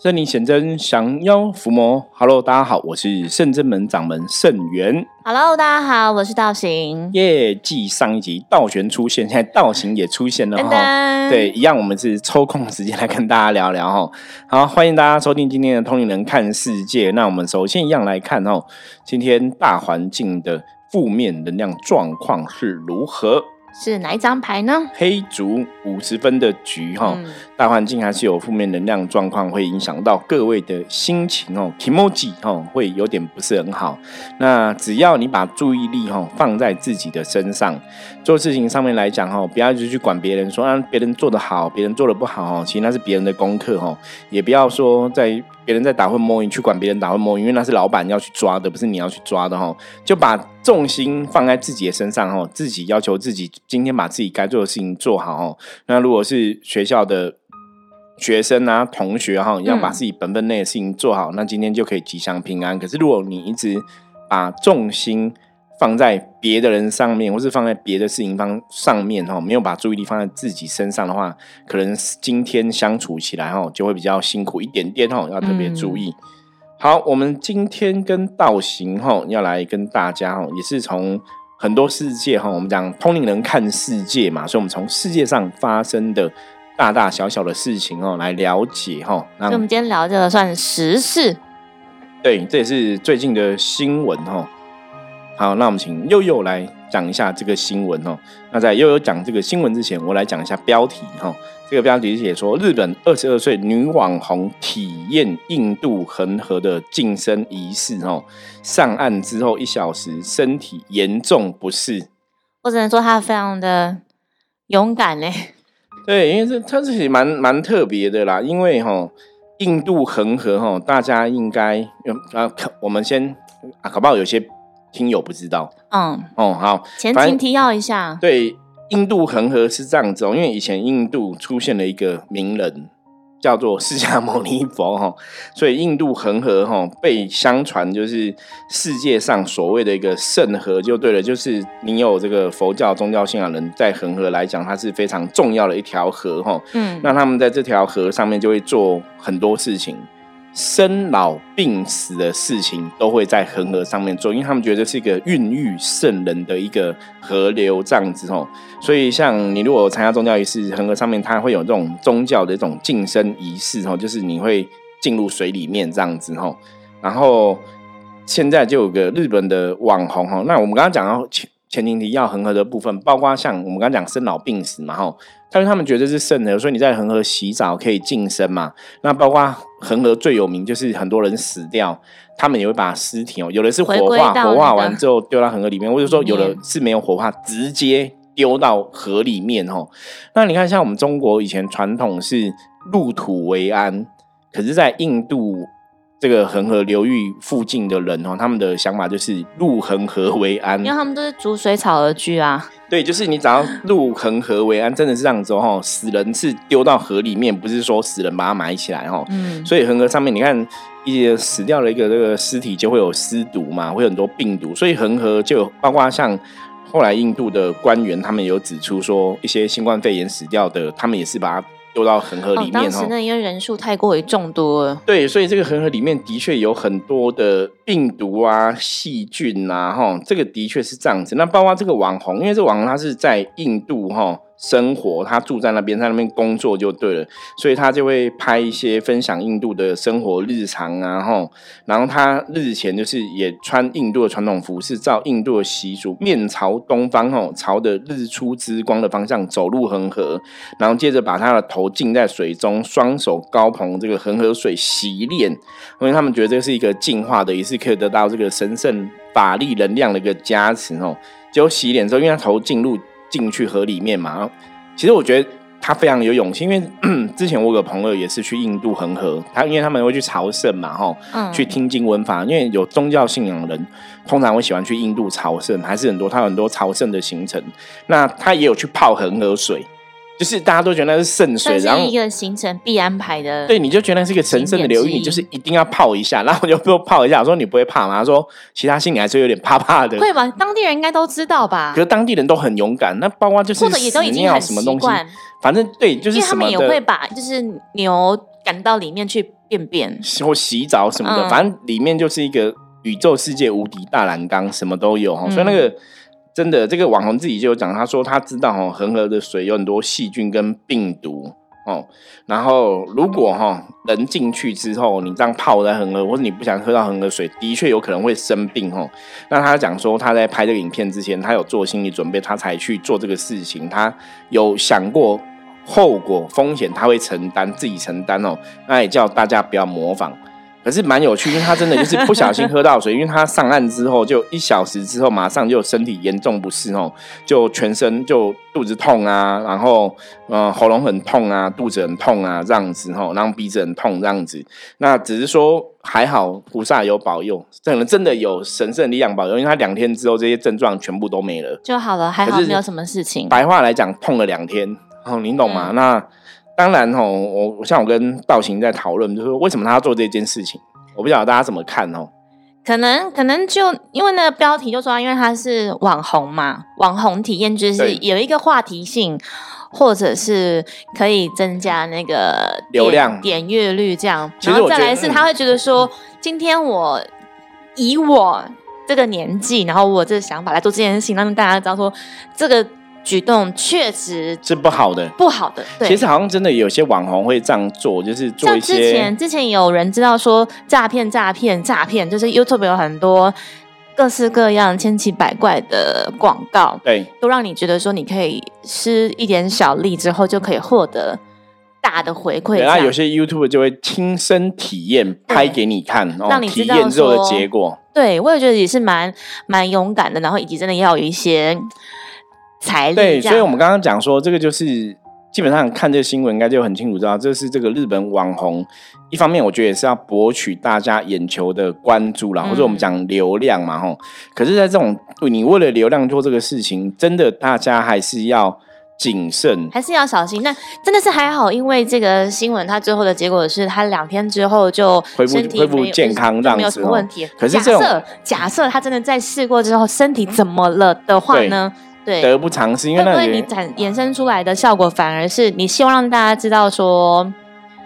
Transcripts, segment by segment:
圣灵显真，降妖伏魔。Hello，大家好，我是圣真门掌门圣元。Hello，大家好，我是道行。耶，继上一集道玄出现，现在道行也出现了哈。对，一样，我们是抽空时间来跟大家聊聊哈。好，欢迎大家收听今天的《通灵人看世界》。那我们首先一样来看哦，今天大环境的负面能量状况是如何？是哪一张牌呢？黑竹五十分的局哈，嗯大环境还是有负面能量状况，会影响到各位的心情哦 e m o j i 哦，会有点不是很好。那只要你把注意力哈放在自己的身上，做事情上面来讲哈，不要就去管别人说啊，别人做得好，别人做得不好哦，其实那是别人的功课哦，也不要说在别人在打混摸鱼去管别人打混摸鱼，因为那是老板要去抓的，不是你要去抓的哈，就把重心放在自己的身上哈，自己要求自己今天把自己该做的事情做好哦。那如果是学校的学生啊、同学哈，要把自己本分内的事情做好，那今天就可以吉祥平安。可是如果你一直把重心放在别的人上面，或是放在别的事情方上面哈，没有把注意力放在自己身上的话，可能今天相处起来哈就会比较辛苦一点点哈，要特别注意。好，我们今天跟道行哈要来跟大家哈，也是从很多世界哈，我们讲通灵人看世界嘛，所以我们从世界上发生的大大小小的事情哦来了解哈。那我们今天聊这个算时事，对，这也是最近的新闻哈。好，那我们请悠悠来讲一下这个新闻哦。那在悠悠讲这个新闻之前，我来讲一下标题哈。这个标题是写说，日本二十二岁女网红体验印度恒河的晋升仪式哦，上岸之后一小时，身体严重不适。我只能说她非常的勇敢嘞。对，因为这它这也蛮蛮特别的啦，因为哈、印度恒河哈，大家应该啊，可我们先啊，搞不好有些听友不知道嗯，哦。好，前情提要一下，对，印度恒河是这样子哦，因为以前印度出现了一个名人。叫做释迦牟尼佛哈，所以印度恒河哈被相传就是世界上所谓的一个圣河就对了，就是你有这个佛教宗教信仰人在恒河来讲，它是非常重要的一条河哈。嗯，那他们在这条河上面就会做很多事情，生老病死的事情都会在恒河上面做，因为他们觉得是一个孕育圣人的一个河流这样子哦。所以像你如果参加宗教仪式，恒河上面它会有这种宗教的一种晋升仪式哦，就是你会进入水里面这样子哦。然后现在就有个日本的网红哈，那我们刚刚讲到前前情提要恒河的部分，包括像我们刚刚讲生老病死嘛吼，但是他们觉得是圣河，所以你在恒河洗澡可以晋升嘛。那包括恒河最有名就是很多人死掉，他们也会把尸体哦，有的是火化，火化完之后丢到恒河里面，或者说有的是没有火化，直接丢到河里面吼。那你看，像我们中国以前传统是入土为安，可是，在印度这个恒河流域附近的人哦，他们的想法就是入恒河为安因为。他们都是逐水草而居啊。对，就是你只要入恒河为安，真的是这样子哦。死人是丢到河里面，不是说死人把它埋起来哦。嗯，所以恒河上面，你看一些死掉了一个这个尸体就会有尸毒嘛，会有很多病毒，所以恒河就有包括像后来印度的官员，他们有指出说，一些新冠肺炎死掉的，他们也是把它丢到恒河里哦，面当时那因为人数太过于众多了，对，所以这个恒河里面的确有很多的病毒啊、细菌啊，哈，这个的确是这样子。那包括这个网红，因为这个网红他是在印度哈生活，他住在那边，在那边工作就对了，所以他就会拍一些分享印度的生活日常啊，吼。然后他日前就是也穿印度的传统服饰，照印度的习俗，面朝东方，吼，朝着日出之光的方向走入恒河，然后接着把他的头浸在水中，双手高捧这个恒河水洗脸，因为他们觉得这是一个净化的，也是可以得到这个神圣法力能量的一个加持吼。结果洗脸之后，因为他头进入进去河里面嘛，其实我觉得他非常有勇气，因为 之前我有个朋友也是去印度恒河，他因为他们会去朝圣嘛，哈，嗯，去听经闻法，因为有宗教信仰的人，通常会喜欢去印度朝圣，还是很多，他有很多朝圣的行程。那他也有去泡恒河水，就是大家都觉得那是圣水，然后一个行程必安排的。对，你就觉得那是一个神圣的流域，你就是一定要泡一下。然后我就说泡一下，我说你不会怕吗？他说其他心里还是有点怕怕的。会吧？当地人应该都知道吧可？是当地人都很勇敢，那包括就是或者也都已经很什么东西，习惯，反正对，就是他们。也会把就是牛赶到里面去便便或洗澡什么的，嗯反正里面就是一个宇宙世界无敌大染缸，什么都有哈。嗯所以那个真的，这个网红自己就有讲，他说他知道哦，恒河的水有很多细菌跟病毒哦。然后如果哈人进去之后，你这样泡在恒河，或者你不想喝到恒河水，的确有可能会生病哦。那他讲说他在拍这个影片之前，他有做心理准备，他才去做这个事情，他有想过。后果风险他会承担，自己承担哦。那也叫大家不要模仿。可是蛮有趣，因为他真的就是不小心喝到水，因为他上岸之后就一小时之后，马上就身体严重不适哦，就全身就肚子痛啊，然后呃喉咙很痛啊，肚子很痛啊这样子吼，然后鼻子很痛这样子。那只是说还好菩萨有保佑，可能真的有神圣力量保佑，因为他两天之后这些症状全部都没了。就好了，还好没有什么事情。白话来讲，痛了两天，哦，你懂吗？嗯那当然哦，我我像我跟道行在讨论，就是说为什么他要做这件事情，我不晓得大家怎么看哦。可能可能就因为那个标题就说，因为他是网红嘛，网红体验就是有一个话题性，或者是可以增加那个流量点阅率这样。然后再来是他会觉得说，今天我以我这个年纪，然后我这个想法来做这件事情，让大家知道说这个举动确实是不好的。不好的。对，其实好像真的有些网红会这样做，就是做一些之前之前有人知道说诈骗诈骗诈骗，就是 YouTube 有很多各式各样千奇百怪的广告，对都让你觉得说你可以施一点小力之后就可以获得大的回馈。对，那有些 YouTube 就会亲身体验拍给你看，哦让，你知体道验之后的说结果。对我也觉得也是蛮蛮勇敢的，然后以及真的要有一些财力对，所以我们刚刚讲说，这个就是基本上看这个新闻，应该就很清楚知道，这是这个日本网红。一方面，我觉得也是要博取大家眼球的关注啦，嗯或者我们讲流量嘛，吼。可是，在这种你为了流量做这个事情，真的大家还是要谨慎。还是要小心。那真的是还好，因为这个新闻，它最后的结果是他两天之后就恢复恢复健康这样没有什么问题。可是假设假设他真的在试过之后身体怎么了的话呢？对，得不偿失，因为你展衍生出来的效果反而是你希望让大家知道说，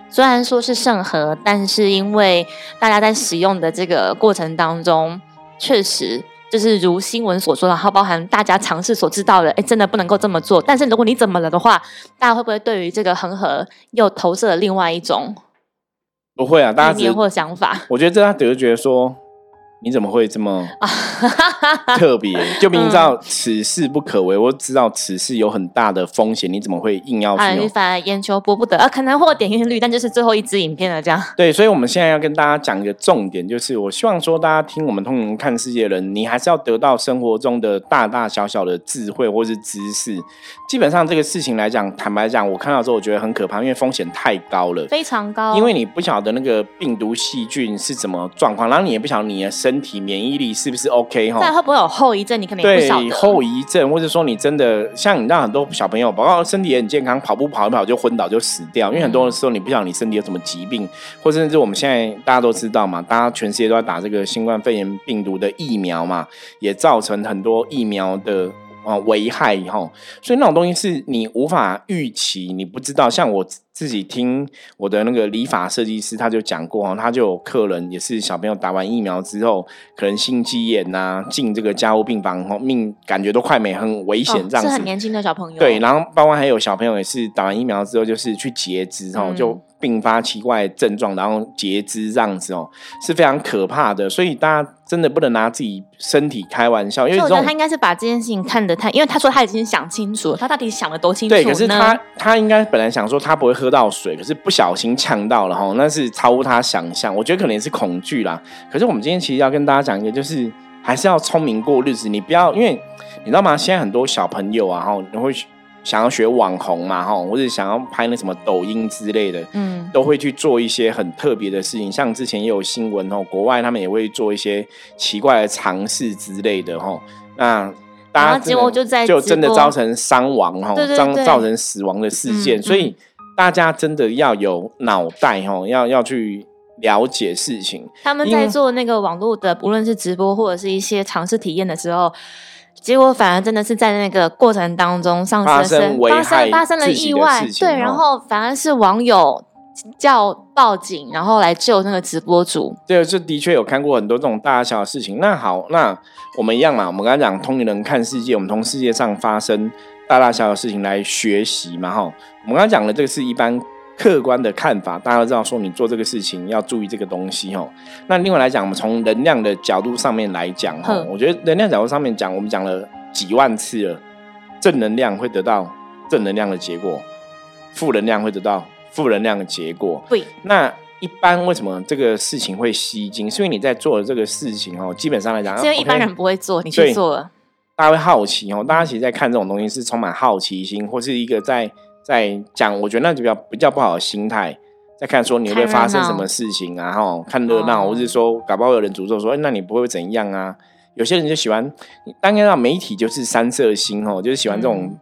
虽然说是圣河，但是因为大家在使用的这个过程当中，确实就是如新闻所说的，然后包含大家尝试所知道的，哎，真的不能够这么做。但是如果你怎么了的话，大家会不会对于这个恒河又投射了另外一种不会啊，大家或想法？我觉得这他只是觉得说，你怎么会这么啊 特别？就明明知嗯道此事不可为，我知道此事有很大的风险，你怎么会硬要啊，去用？你反而眼球博不得啊，可能获点阅率，但就是最后一支影片了，这样。对，所以我们现在要跟大家讲一个重点，就是我希望说，大家听我们通灵看世界的人，你还是要得到生活中的大大小小的智慧或是知识。基本上这个事情来讲，坦白讲，我看到之后我觉得很可怕，因为风险太高了。非常高，因为你不晓得那个病毒细菌是怎么状况，然后你也不晓得你的身体免疫力是不是 OK 哈。但会不会有后遗症，你可能也不对。后遗症，或者说你真的像你让很多小朋友，包括身体也很健康，跑步跑一跑就昏倒就死掉，因为很多的时候你不晓得你身体有什么疾病，或甚至我们现在大家都知道嘛，大家全世界都在打这个新冠肺炎病毒的疫苗嘛，也造成很多疫苗的。啊，危害哈，所以那种东西是你无法预期，你不知道。像我自己听我的那个理发设计师，他就讲过哈，他就有客人也是小朋友打完疫苗之后，可能心肌炎呐、进这个加护病房后，命感觉都快没，很危险这样子。哦是很年轻的小朋友。对，然后包括还有小朋友也是打完疫苗之后，就是去截肢哦，嗯就并发奇怪的症状，然后截肢这样子哦，是非常可怕的。所以大家真的不能拿自己身体开玩笑，因为我觉得他应该是把这件事情看得太，因为他说他已经想清楚了，他到底想的多清楚对，可是他他应该本来想说他不会喝到水，可是不小心呛到了哈，那是超乎他想象。我觉得可能也是恐惧啦。可是我们今天其实要跟大家讲一个，就是还是要聪明过日子。你不要因为你知道吗？现在很多小朋友啊哈，你会想要学网红嘛哈，或者想要拍那什么抖音之类的，嗯，都会去做一些很特别的事情。像之前也有新闻哦，国外他们也会做一些奇怪的尝试之类的哈。那大家结果就在就真的造成伤亡哈，对对对造造成死亡的事件，嗯所以大家真的要有脑袋哈，要要去了解事情。他们在做那个网络的，不论是直播或者是一些尝试体验的时候。结果反而真的是在那个过程当中上发失了生，发害生发生了意外对，哦然后反而是网友叫报警，然后来救那个直播主。对，这的确有看过很多这种大小的事情。那好，那我们一样嘛，我们刚才讲通灵人看世界，我们从世界上发生大大小小的事情来学习嘛，哈。我们刚才讲的这个是一般客观的看法，大家都知道说你做这个事情要注意这个东西，哦。那另外来讲，我们从能量的角度上面来讲，哈，我觉得能量角度上面讲，我们讲了几万次了，正能量会得到正能量的结果，负能量会得到。负能量的结果。对，那一般为什么这个事情会吸睛？是因为你在做的这个事情哦，基本上来讲，因为一般人不会做，你去做了，大家会好奇哦。大家其实，在看这种东西是充满好奇心，或是一个在在讲，我觉得那就比较比较不好的心态，在看说你会发生什么事情啊？哈，看热闹，或是说搞不好有人诅咒说，哎那你不会怎样啊？有些人就喜欢，当然，媒体就是三色心哦，就是喜欢这种。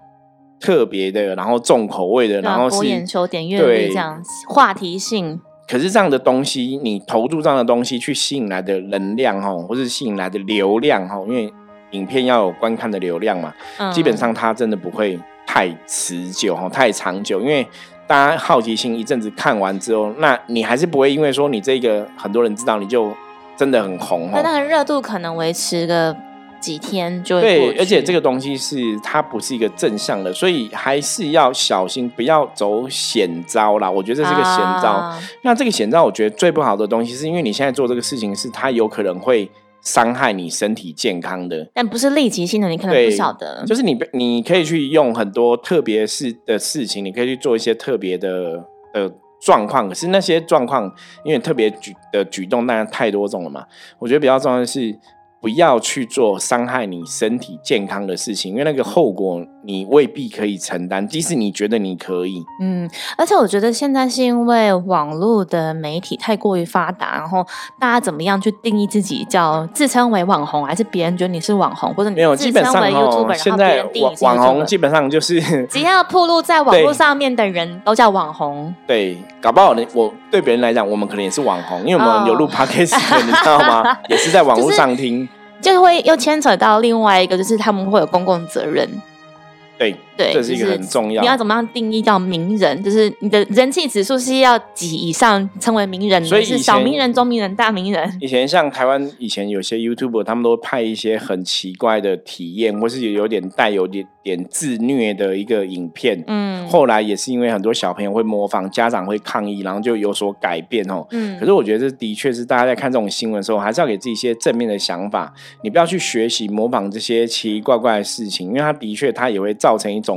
特别的，然后重口味的，然后是眼球点阅率这样话题性。可是这样的东西，你投注这样的东西去吸引来的能量哈，或是吸引来的流量哈，因为影片要有观看的流量嘛，基本上它真的不会太持久哈，太长久。因为大家好奇心一阵子看完之后，那你还是不会因为说你这个很多人知道，你就真的很红哈。那那个热度可能维持个。几天就对，而且这个东西是它不是一个正向的，所以还是要小心，不要走险招啦。我觉得这是个险招。那这个险招，我觉得最不好的东西，是因为你现在做这个事情，是它有可能会伤害你身体健康的，但不是立即性的，你可能不晓得。就是你，你可以去用很多特别事的事情，你可以去做一些特别的呃状况。可是那些状况，因为特别举的举动，当然太多种了嘛。我觉得比较重要的是。不要去做伤害你身体健康的事情，因为那个后果你未必可以承担，即使你觉得你可以。嗯，而且我觉得现在是因为网络的媒体太过于发达，然后大家怎么样去定义自己叫自称为网红，还是别人觉得你是网红，或者你自称为 YouTube，现在网网红基本上就是只要铺路在网络上面的人都叫网红。对，搞不好呢，我对别人来讲，我们可能也是网红，因为我们有录 Podcast，你知道吗？也是在网络上听。就会又牵扯到另外一个，就是他们会有公共责任。对对，这是一个很重要。你要怎么样定义叫名人？就是你的人气指数是要几以上称为名人？所以是小名人、中名人、大名人。以前像台湾以前有些 YouTuber，他们都拍一些很奇怪的体验，或是有点带有点点自虐的一个影片。嗯，后来也是因为很多小朋友会模仿，家长会抗议，然后就有所改变哦。嗯，可是我觉得这的确是大家在看这种新闻的时候，还是要给自己一些正面的想法。你不要去学习模仿这些奇奇怪怪的事情，因为它的确它也会。造成一种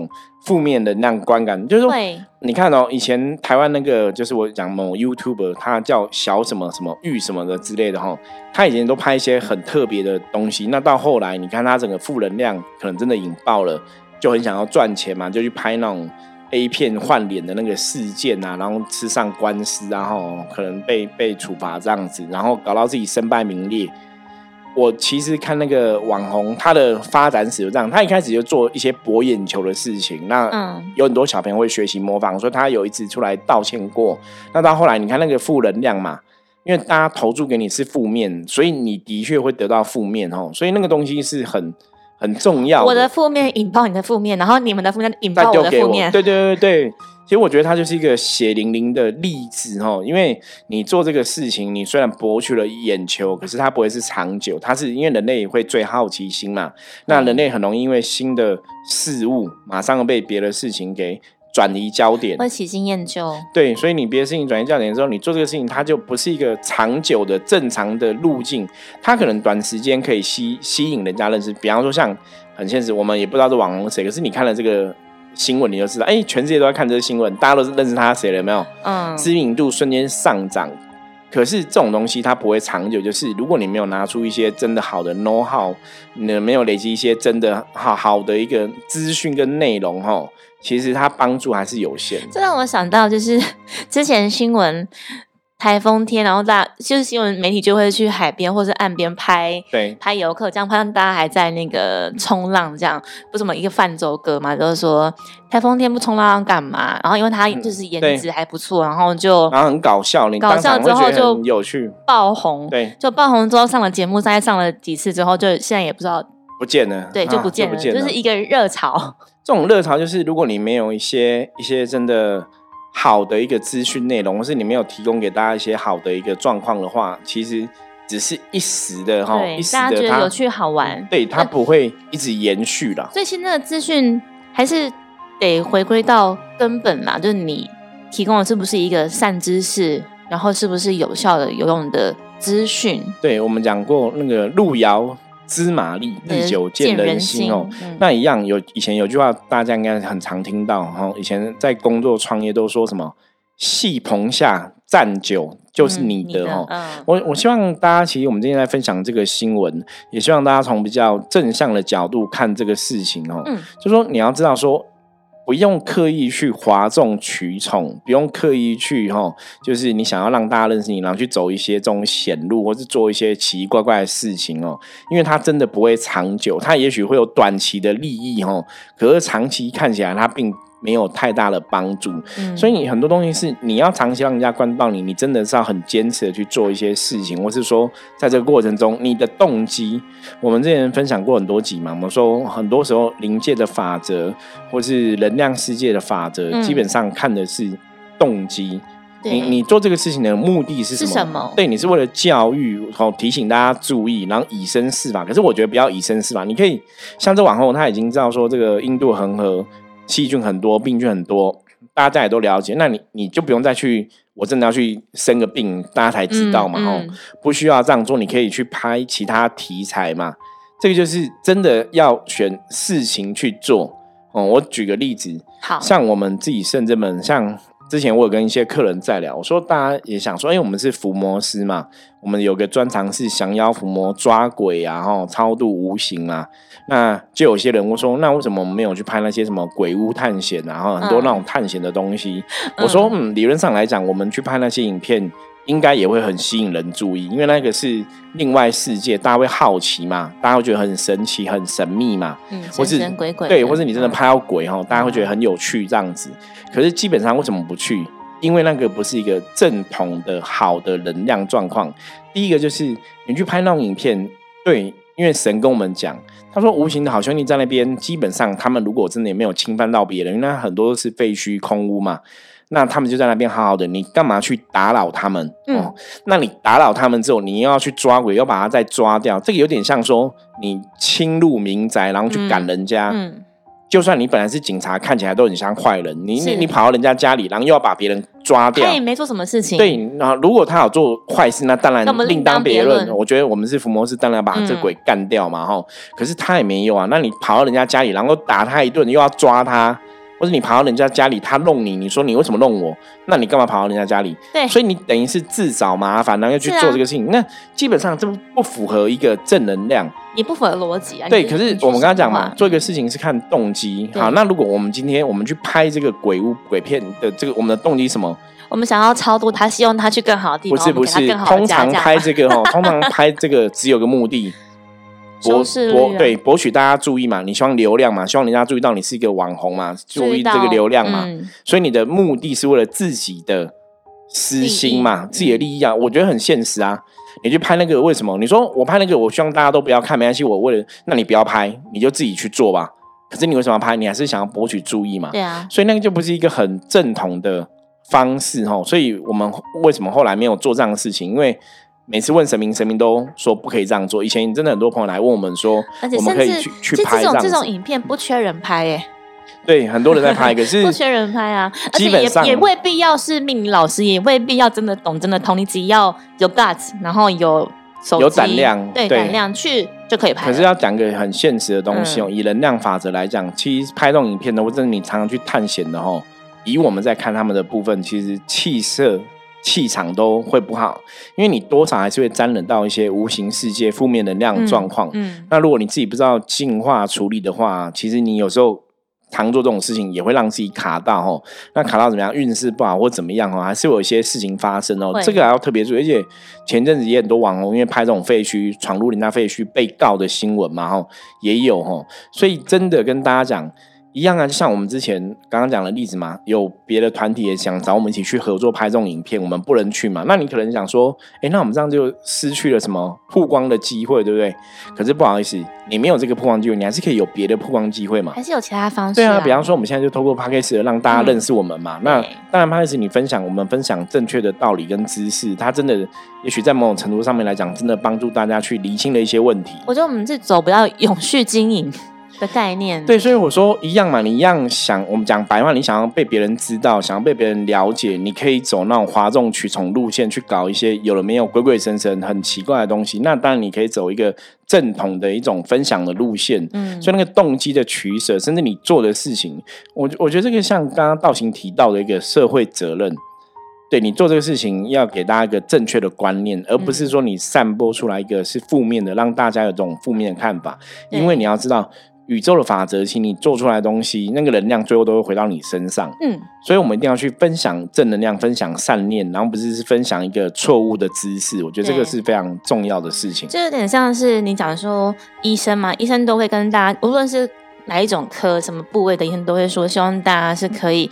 负面的那样观感，就是说，你看哦，以前台湾那个就是我讲某 YouTuber，他叫小什么什么玉什么的之类的哈，他以前都拍一些很特别的东西，那到后来你看他整个负能量可能真的引爆了，就很想要赚钱嘛，就去拍那种 A 片换脸的那个事件啊，然后吃上官司，然后可能被被处罚这样子，然后搞到自己身败名裂。我其实看那个网红，他的发展史就这样。他一开始就做一些博眼球的事情，那有很多小朋友会学习模仿，所以他有一次出来道歉过。那到后来，你看那个负能量嘛，因为大家投注给你是负面，所以你的确会得到负面哦。所以那个东西是很很重要。我的负面引爆你的负面，然后你们的负面引爆我的负面。对对对对。其实我觉得它就是一个血淋淋的例子哈，因为你做这个事情，你虽然博取了眼球，可是它不会是长久。它是因为人类会最好奇心嘛，那人类很容易因为新的事物，马上被别的事情给转移焦点，会喜新厌旧。对，所以你别的事情转移焦点之后，你做这个事情，它就不是一个长久的正常的路径。它可能短时间可以吸吸引人家认识，比方说像很现实，我们也不知道这网红谁，可是你看了这个。新闻你就知道，哎，全世界都在看这个新闻，大家都是认识他谁了没有？嗯，知名度瞬间上涨。可是这种东西它不会长久，就是如果你没有拿出一些真的好的 know how，你没有累积一些真的好好的一个资讯跟内容，哈，其实它帮助还是有限。这让我想到，就是之前新闻。台风天，然后大就是新闻媒体就会去海边或者岸边拍，对，拍游客，这样拍大家还在那个冲浪，这样不怎么一个泛舟歌嘛，就是说台风天不冲浪干嘛？然后因为他就是颜值还不错，然后就然后很搞笑，你搞笑之后就有趣爆红，对，就爆红之后上了节目，大概上了几次之后，就现在也不知道不见了，对，就不见了，就是一个热潮。这种热潮就是如果你没有一些一些真的。好的一个资讯内容，或是你没有提供给大家一些好的一个状况的话，其实只是一时的哈，一时的它有趣好玩，对它不会一直延续了。所以现在的资讯还是得回归到根本嘛，就是你提供的是不是一个善知识，然后是不是有效的、有用的资讯？对我们讲过那个路遥。知马力，日久见人心哦。那一样有以前有句话，大家应该很常听到哈。以前在工作创业都说什么“戏棚下站久就是你的”哦。我我希望大家，其实我们今天在分享这个新闻，也希望大家从比较正向的角度看这个事情哦。嗯，就说你要知道说。不用刻意去哗众取宠，不用刻意去哈，就是你想要让大家认识你，然后去走一些这种险路，或是做一些奇奇怪怪的事情哦，因为它真的不会长久，它也许会有短期的利益哈，可是长期看起来它并。没有太大的帮助，所以你很多东西是你要长期让人家关到你，你真的是要很坚持的去做一些事情，或是说在这个过程中你的动机，我们之前分享过很多集嘛，我们说很多时候临界的法则或是能量世界的法则，基本上看的是动机。你你做这个事情的目的是什么？对，你是为了教育，好提醒大家注意，然后以身试法。可是我觉得不要以身试法，你可以像这往后他已经知道说这个印度恒河。细菌很多，病菌很多，大家也都了解。那你你就不用再去，我真的要去生个病，大家才知道嘛？哦，不需要这样做，你可以去拍其他题材嘛。这个就是真的要选事情去做。哦，我举个例子，好像我们自己圣这们，像之前我有跟一些客人在聊，我说大家也想说，因为我们是伏魔师嘛，我们有个专长是降妖伏魔、抓鬼啊，哈，超度无形啊。那就有些人会说，那为什么我们没有去拍那些什么鬼屋探险，然后很多那种探险的东西？我说，嗯，理论上来讲，我们去拍那些影片，应该也会很吸引人注意，因为那个是另外世界，大家会好奇嘛，大家会觉得很神奇、很神秘嘛，嗯，或是鬼鬼，对，或是你真的拍到鬼哈，大家会觉得很有趣这样子。可是基本上为什么不去？因为那个不是一个正统的好的能量状况。第一个就是你去拍那种影片，对，因为神跟我们讲。他说：“无形的好兄弟在那边，基本上他们如果真的也没有侵犯到别人，因为很多都是废墟空屋嘛，那他们就在那边好好的。你干嘛去打扰他们？哦，那你打扰他们之后，你又要去抓鬼，要把他再抓掉，这个有点像说你侵入民宅，然后去赶人家。”嗯就算你本来是警察，看起来都很像坏人。你你你跑到人家家里，然后又要把别人抓掉，他也没做什么事情。对，那如果他有做坏事，那当然另当别论。我觉得我们是伏魔师，当然要把这鬼干掉嘛，哈。可是他也没有啊。那你跑到人家家里，然后打他一顿，又要抓他。或者你跑到人家家里，他弄你，你说你为什么弄我？那你干嘛跑到人家家里？对，所以你等于是自找麻烦，然后要去做这个事情。那基本上这不符合一个正能量，也不符合逻辑啊。对，可是我们刚刚讲嘛，做一个事情是看动机。好，那如果我们今天我们去拍这个鬼屋鬼片的这个，我们的动机什么？我们想要超度他，希望他去更好的地方。不是不是，通常拍这个哦，通常拍这个只有个目的。博博对博取大家注意嘛？你希望流量嘛？希望人家注意到你是一个网红嘛？注意这个流量嘛？所以你的目的是为了自己的私心嘛？自己的利益啊？我觉得很现实啊！你去拍那个为什么？你说我拍那个，我希望大家都不要看，没关系。我为了那你不要拍，你就自己去做吧。可是你为什么要拍？你还是想要博取注意嘛？对啊。所以那个就不是一个很正统的方式哈。所以我们为什么后来没有做这样的事情？因为每次问神明，神明都说不可以这样做。以前真的很多朋友来问我们说，我们可以去去拍这种这种影片，不缺人拍耶。对，很多人在拍，可是不缺人拍啊。而且也也未必要是命理老师，也未必要真的懂，真的通。你只要有 guts，然后有有胆量，对胆量去就可以拍。可是要讲个很现实的东西哦，以能量法则来讲，其实拍这种影片的，或者你常常去探险的哦，以我们在看他们的部分，其实气色。气场都会不好，因为你多少还是会沾染到一些无形世界负面能量状况。嗯，那如果你自己不知道净化处理的话，其实你有时候常做这种事情，也会让自己卡到哦。那卡到怎么样？运势不好或怎么样哦，还是有一些事情发生哦。这个还要特别注意。而且前阵子也很多网红因为拍这种废墟闯入人家废墟被告的新闻嘛，哈，也有哈。所以真的跟大家讲。一样啊，就像我们之前刚刚讲的例子嘛，有别的团体也想找我们一起去合作拍这种影片，我们不能去嘛。那你可能想说，哎，那我们这样就失去了什么曝光的机会，对不对？可是不好意思，你没有这个曝光机会，你还是可以有别的曝光机会嘛。还是有其他方式。对啊，比方说我们现在就透过 p a c k a g e 让大家认识我们嘛。那当然 p a c k a g e 你分享，我们分享正确的道理跟知识，它真的也许在某种程度上面来讲，真的帮助大家去厘清了一些问题。我觉得我们是走不到永续经营。的概念对，所以我说一样嘛，你一样想，我们讲白话，你想要被别人知道，想要被别人了解，你可以走那种哗众取宠路线，去搞一些有了没有鬼鬼神神、很奇怪的东西。那当然，你可以走一个正统的一种分享的路线。嗯，所以那个动机的取舍，甚至你做的事情，我我觉得这个像刚刚道行提到的一个社会责任，对你做这个事情要给大家一个正确的观念，而不是说你散播出来一个是负面的，让大家有这种负面的看法。因为你要知道。宇宙的法则，请你做出来的东西，那个能量最后都会回到你身上。嗯，所以我们一定要去分享正能量，分享善念，然后不是是分享一个错误的知识。我觉得这个是非常重要的事情。就有点像是你讲说医生嘛，医生都会跟大家，无论是哪一种科、什么部位的医生，都会说希望大家是可以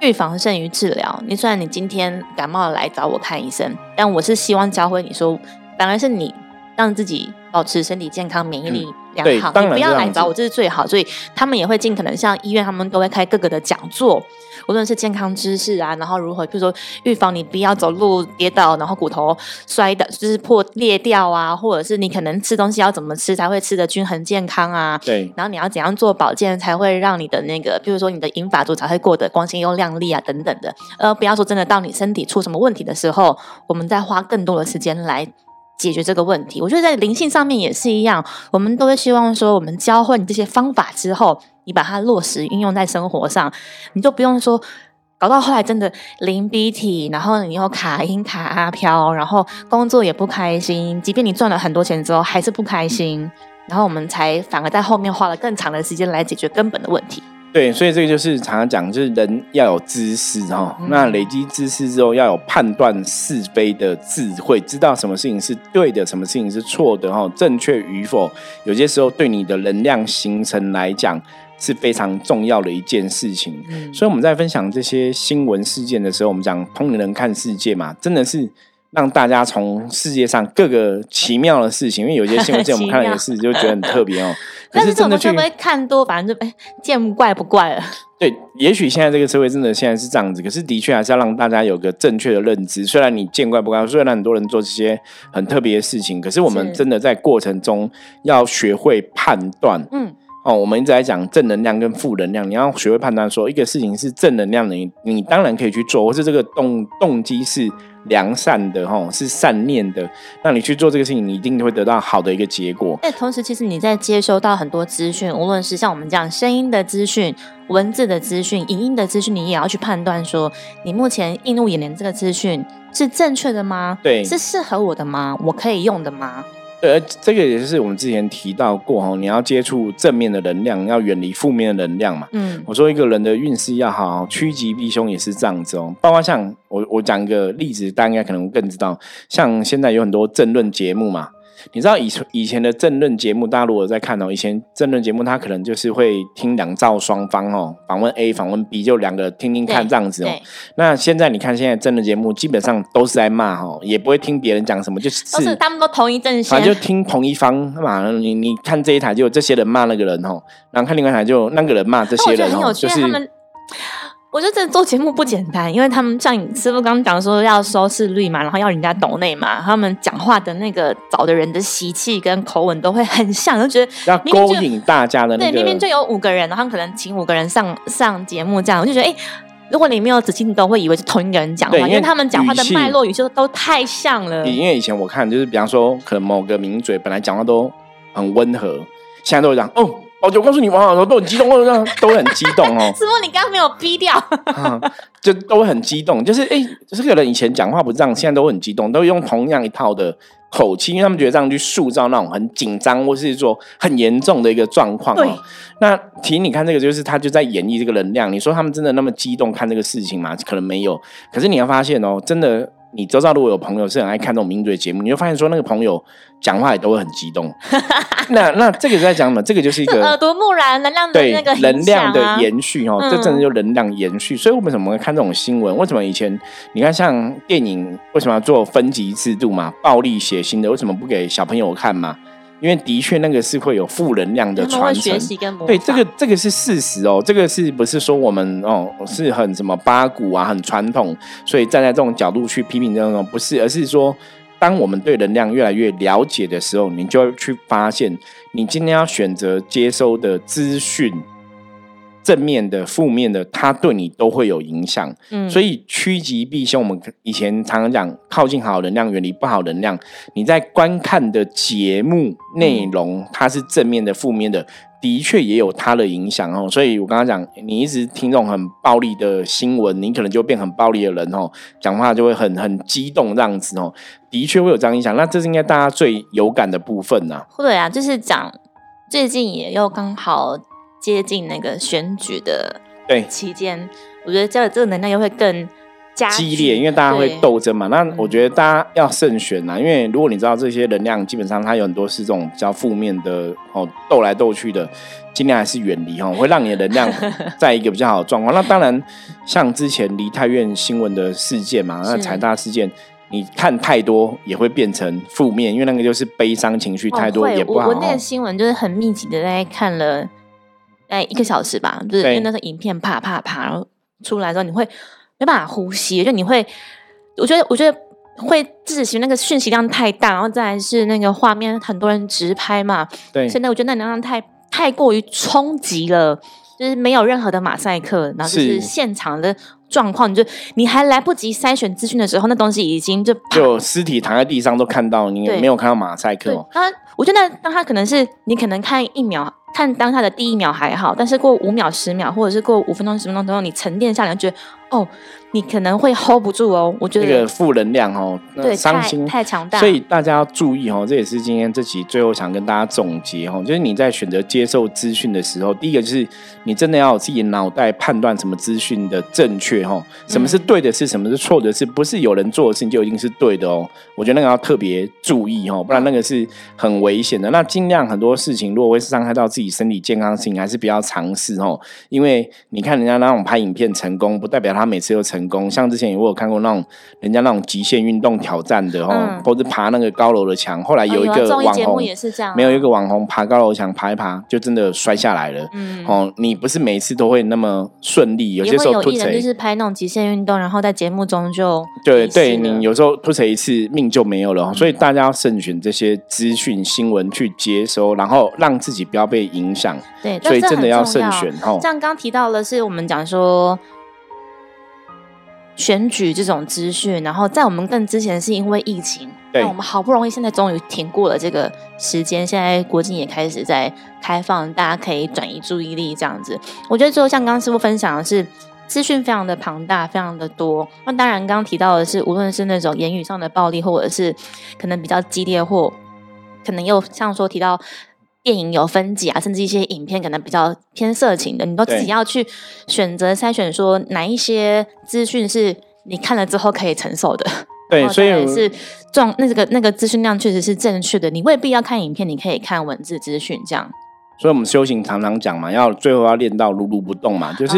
预防胜于治疗。你虽然你今天感冒了来找我看医生，但我是希望教会你说，反而是你让自己保持身体健康、免疫力。良好，你不要来找我，这是最好。所以他们也会尽可能像医院，他们都会开各个的讲座，无论是健康知识啊，然后如何，比如说预防你不要走路跌倒，然后骨头摔的，就是破裂掉啊，或者是你可能吃东西要怎么吃才会吃的均衡健康啊。对，然后你要怎样做保健才会让你的那个，比如说你的银发族才会过得光鲜又亮丽啊，等等的。呃，不要说真的，到你身体出什么问题的时候，我们再花更多的时间来。解决这个问题，我觉得在灵性上面也是一样，我们都会希望说，我们教会你这些方法之后，你把它落实运用在生活上，你就不用说搞到后来真的零鼻涕，然后你又卡音卡阿飘，然后工作也不开心，即便你赚了很多钱之后还是不开心，然后我们才反而在后面花了更长的时间来解决根本的问题。对，所以这个就是常常讲，就是人要有知识哈。那累积知识之后，要有判断是非的智慧，知道什么事情是对的，什么事情是错的哈。正确与否，有些时候对你的能量形成来讲是非常重要的一件事情。所以我们在分享这些新闻事件的时候，我们讲通灵人看世界嘛，真的是。让大家从世界上各个奇妙的事情，因为有些新闻我们看了也是就觉得很特别哦。但是真的会不会看多，反正就哎见怪不怪了。对，也许现在这个社会真的现在是这样子，可是的确还是要让大家有个正确的认知。虽然你见怪不怪，虽然很多人做这些很特别的事情，可是我们真的在过程中要学会判断。嗯。哦，我们一直在讲正能量跟负能量，你要学会判断，说一个事情是正能量的，你你当然可以去做，或是这个动动机是良善的，哈，是善念的，那你去做这个事情，你一定会得到好的一个结果。哎，同时，其实你在接收到很多资讯，无论是像我们讲声音的资讯、文字的资讯、影音的资讯，你也要去判断说，你目前映入眼帘这个资讯是正确的吗？对，是适合我的吗？我可以用的吗？对，这个也是我们之前提到过哦，你要接触正面的能量，要远离负面的能量嘛。嗯，我说一个人的运势要好，趋吉避凶也是这样子哦。包括像我，我讲一个例子，大家应该可能更知道，像现在有很多政论节目嘛。你知道以前以前的政论节目，大家如果在看哦，以前政论节目他可能就是会听两造双方哦，访问 A 访问 B，就两个听听看这样子哦。那现在你看现在政论节目基本上都是在骂哦，也不会听别人讲什么，就是都是他们都同一阵线，反正就听同一方嘛。你你看这一台就这些人骂那个人哦，然后看另外一台就那个人骂这些人哦，就是。我觉得这做节目不简单，因为他们像你师傅刚刚讲说要收视率嘛，然后要人家懂内嘛，他们讲话的那个找的人的习气跟口吻都会很像，就觉得要勾引大家的那个。对，明明就有五个人，然后可能请五个人上上节目这样，我就觉得哎，如果你没有仔细，你都会以为是同一个人讲话，因为他们讲话的脉络语气都太像了。因为以前我看就是，比方说可能某个名嘴本来讲话都很温和，现在都会讲哦。哦，我告诉你，往往都都很激动，或者都很激动哦。师傅，你刚刚没有逼掉，就都很激动。就是哎，这个人以前讲话不这样，现在都很激动，都用同样一套的口气，因为他们觉得这样去塑造那种很紧张，或是说很严重的一个状况。哦。那提你看这个，就是他就在演绎这个能量。你说他们真的那么激动看这个事情吗？可能没有。可是你要发现哦，真的你周遭如果有朋友是很爱看这种名嘴节目，你会发现说那个朋友讲话也都会很激动。那那这个在讲什么？这个就是一个 耳濡目染能量的对那个能量的延延续哦，嗯这真的就能量延续。所以为什么会看这种新闻？为什么以前你看像电影为什么要做分级制度嘛？暴力血腥的为什么不给小朋友看嘛？因为的确那个是会有负能量的传承学。习跟模。对，这个这个是事实哦，这个是不是说我们哦是很什么八股啊，很传统，所以站在这种角度去批评这种不是，而是说，当我们对能量越来越了解的时候，你就会去发现，你今天要选择接收的资讯，正面的、负面的，它对你都会有影响。嗯所以趋吉避凶，我们以前常常讲，靠近好能量，远离不好能量。你在观看的节目内容，它是正面的、负面的，的确也有它的影响哦。所以我刚刚讲，你一直听这种很暴力的新闻，你可能就变很暴力的人哦，讲话就会很很激动这样子哦，的确会有这样影响。那这是应该大家最有感的部分呐、对啊，就是讲最近也又刚好接近那个选举的对，期间，我觉得这个这个能量又会更加激烈，因为大家会对斗争嘛。那我觉得大家要慎选呐，因为如果你知道这些能量，基本上它有很多是这种比较负面的哦，斗来斗去的，尽量还是远离哦，会让你的能量 在一个比较好的状况。那当然，像之前梨泰院新闻的事件嘛，那是财大事件。你看太多也会变成负面，因为那个就是悲伤情绪太多哦也不好。我我那哦个新闻就是很密集的在看了，哎一个小时吧，就是因为那个影片啪啪啪，然后出来之后你会没办法呼吸，就你会，我觉得我觉得会自己那个讯息量太大，然后再来是那个画面很多人直拍嘛，对现在我觉得那能量太太过于冲击了，就是没有任何的马赛克，然后就是是现场的状况，你就你还来不及筛选资讯的时候，那东西已经就就尸体躺在地上都看到，你没有看到马赛克对哦。，当然，我觉得那当他可能是你可能看一秒，看当下的第一秒还好，但是过五秒、十秒，或者是过五分钟、十分钟之后，你沉淀下来，觉得哦，你可能会 hold 不住哦。我觉这得个负能量哦，那对伤心太强大，所以大家要注意哦，这也是今天这集最后想跟大家总结哦，就是你在选择接受资讯的时候，第一个就是你真的要有自己脑袋判断什么资讯的正确哦，什么是对的事，什么是错的事，不是有人做的事情就一定是对的哦。我觉得那个要特别注意哦，不然那个是很危险的。那尽量很多事情如果会伤害到自己身体健康的事情，还是不要尝试哦，因为你看人家那种拍影片成功，不代表他每次都成功。像之前我有看过那种人家那种极限运动挑战的哦，嗯或者爬那个高楼的墙，后来哦有一啊个网红，也是这样啊，没有一个网红爬高楼墙爬一爬就真的摔下来了。嗯。哦，你不是每次都会那么顺利，有些时候突锤，艺人就是拍那种极限运动，然后在节目中就对对，你有时候突锤一次命就没有了所以大家要慎选这些资讯新闻去接收，然后让自己不要被影响，对，所以真的要慎选哦。像刚提到的是，我们讲说选举这种资讯，然后在我们更之前是因为疫情，那我们好不容易现在终于挺过了这个时间，现在国境也开始在开放，大家可以转移注意力这样子。我觉得最后像刚刚师傅分享的是。资讯非常的庞大，非常的多。那当然，刚刚提到的是，无论是那种言语上的暴力，或者是可能比较激烈，或可能又像说提到电影有分级啊，甚至一些影片可能比较偏色情的，你都自己要去选择筛选，说哪一些资讯是你看了之后可以承受的。对，所以是状那个那个资讯量确实是正确的，你未必要看影片，你可以看文字资讯这样。所以我们修行常常讲嘛，要最后要练到如如不动嘛，就是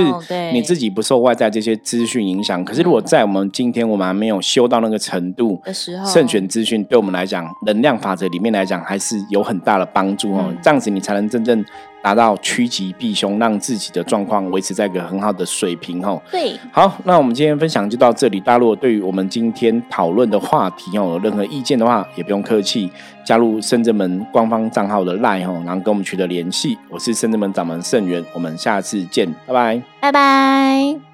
你自己不受外在这些资讯影响。可是如果在我们今天我们还没有修到那个程度，的时候，慎选资讯对我们来讲，能量法则里面来讲，还是有很大的帮助哦。嗯这样子你才能真正达到趋吉避凶，让自己的状况维持在一个很好的水平哦。对，好，那我们今天分享就到这里。大家如果对于我们今天讨论的话题哦有任何意见的话，也不用客气，加入深圳门官方账号的 LINE 哦，然后跟我们取得联系。我是深圳门掌门盛元，我们下次见，拜拜。拜拜。